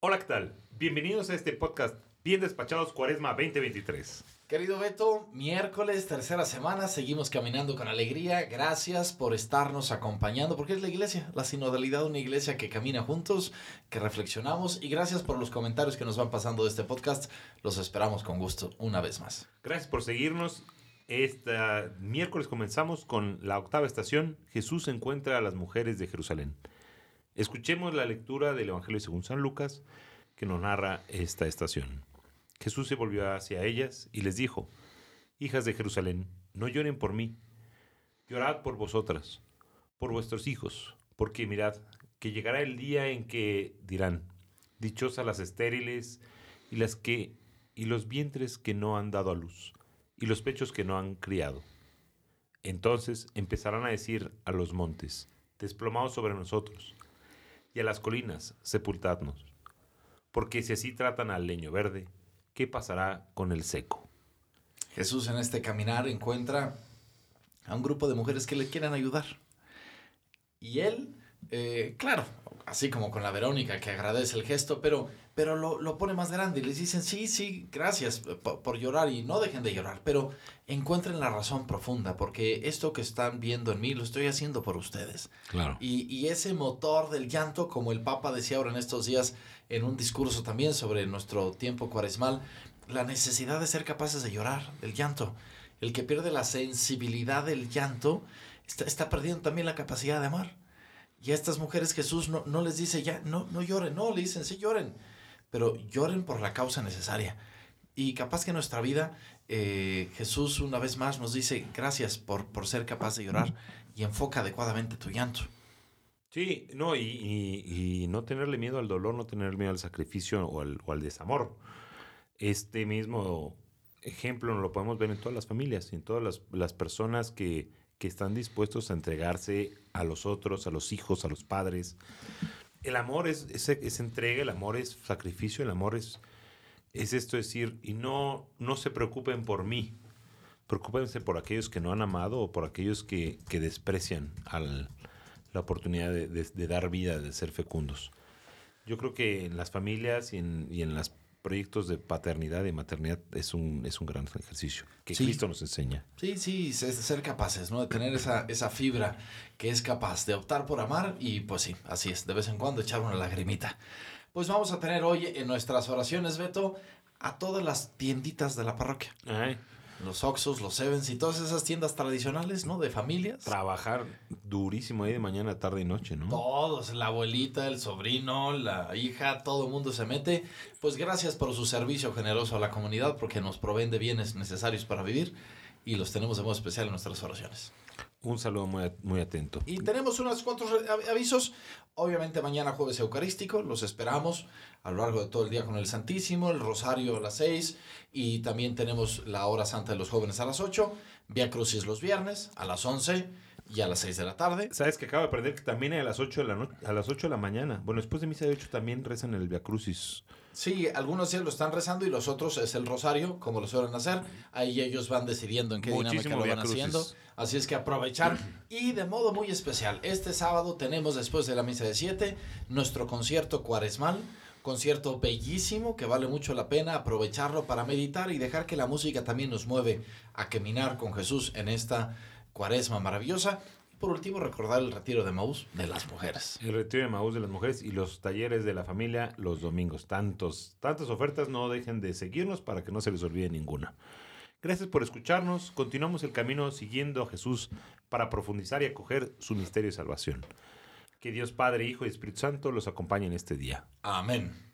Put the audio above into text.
Hola, ¿qué tal? Bienvenidos a este podcast Bien Despachados Cuaresma 2023. Querido Beto, miércoles, tercera semana, seguimos caminando con alegría. Gracias por estarnos acompañando, porque es la iglesia, la sinodalidad, una iglesia que camina juntos, que reflexionamos. Y gracias por los comentarios que nos van pasando de este podcast. Los esperamos con gusto una vez más. Gracias por seguirnos. Este miércoles comenzamos con la octava estación. Jesús encuentra a las mujeres de Jerusalén. Escuchemos la lectura del Evangelio según San Lucas que nos narra esta estación. Jesús se volvió hacia ellas y les dijo, Hijas de Jerusalén, no lloren por mí, llorad por vosotras, por vuestros hijos, porque mirad, que llegará el día en que dirán, Dichosas las estériles y las que y los vientres que no han dado a luz, y los pechos que no han criado. Entonces empezarán a decir a los montes, desplomados sobre nosotros, y a las colinas, sepultadnos. Porque si así tratan al leño verde, ¿qué pasará con el seco? Jesús en este caminar encuentra a un grupo de mujeres que le quieren ayudar. Y él, eh, claro, así como con la Verónica, que agradece el gesto, pero, pero lo, lo pone más grande y les dicen, sí, sí, gracias por, por, llorar y no dejen de llorar, pero encuentren la razón profunda, porque esto que están viendo en mí lo estoy haciendo por ustedes. Claro. Y, y ese motor del llanto, como el Papa decía ahora en estos días en un discurso también sobre nuestro tiempo cuaresmal, la necesidad de ser capaces de llorar, del llanto. El que pierde la sensibilidad del llanto está, está perdiendo también la capacidad de amar. Y a estas mujeres Jesús no, no les dice ya, no, no lloren, no, le dicen, sí lloren, pero lloren por la causa necesaria. Y capaz que en nuestra vida eh, Jesús una vez más nos dice, gracias por, por ser capaz de llorar y enfoca adecuadamente tu llanto. Sí, no, y, y, no tenerle miedo al dolor, no tenerle miedo al sacrificio o al, o al desamor. Este mismo ejemplo lo podemos ver en todas las familias, en todas las, las personas que, que están dispuestos a entregarse a los otros, a los hijos, a los padres. El amor es, es, entrega, el amor es sacrificio, el amor es, es esto decir, y no, no se preocupen por mí, preocúpense por aquellos que no han amado o por aquellos que, que desprecian la oportunidad de, dar vida, de ser fecundos. Yo creo que en las familias y en, y en los proyectos de paternidad y maternidad es un, es un gran ejercicio que sí. Cristo nos enseña. Sí, sí, ser capaces, ¿no? De tener esa, esa fibra que es capaz de optar por amar y pues sí, así es, de vez en cuando echar una lagrimita. Pues vamos a tener hoy en nuestras oraciones, Beto, a todas las tienditas de la parroquia. Ay los Oxos, los Sevens y todas esas tiendas tradicionales, ¿no? De familias. Trabajar durísimo ahí de mañana, tarde y noche, ¿no? Todos, la abuelita, el sobrino, la hija, todo el mundo se mete. Pues gracias por su servicio generoso a la comunidad porque nos proveen de bienes necesarios para vivir y los tenemos de modo especial en nuestras oraciones. Un saludo muy, muy atento. Y tenemos unos cuantos avisos. Obviamente mañana jueves eucarístico, los esperamos a lo largo de todo el día con el Santísimo, el Rosario a las 6 y también tenemos la hora santa de los jóvenes a las 8, Vía Crucis los viernes a las 11 y a las 6 de la tarde. Sabes que acabo de aprender que también a las 8 de la noche, a las 8 de la mañana. Bueno, después de misa de 8 también rezan el Via Crucis. Sí, algunos ya lo están rezando y los otros es el rosario, como lo suelen hacer. Ahí ellos van decidiendo en qué Muchísimo dinámica lo van haciendo. Así es que aprovechar. Y de modo muy especial, este sábado tenemos después de la misa de 7 nuestro concierto cuaresmal. Concierto bellísimo que vale mucho la pena aprovecharlo para meditar y dejar que la música también nos mueve a caminar con Jesús en esta cuaresma maravillosa. Por último, recordar el retiro de Maús de las mujeres. El retiro de Maús de las mujeres y los talleres de la familia los domingos. Tantos, tantas ofertas, no dejen de seguirnos para que no se les olvide ninguna. Gracias por escucharnos. Continuamos el camino siguiendo a Jesús para profundizar y acoger su misterio de salvación. Que Dios Padre, Hijo y Espíritu Santo los acompañen este día. Amén.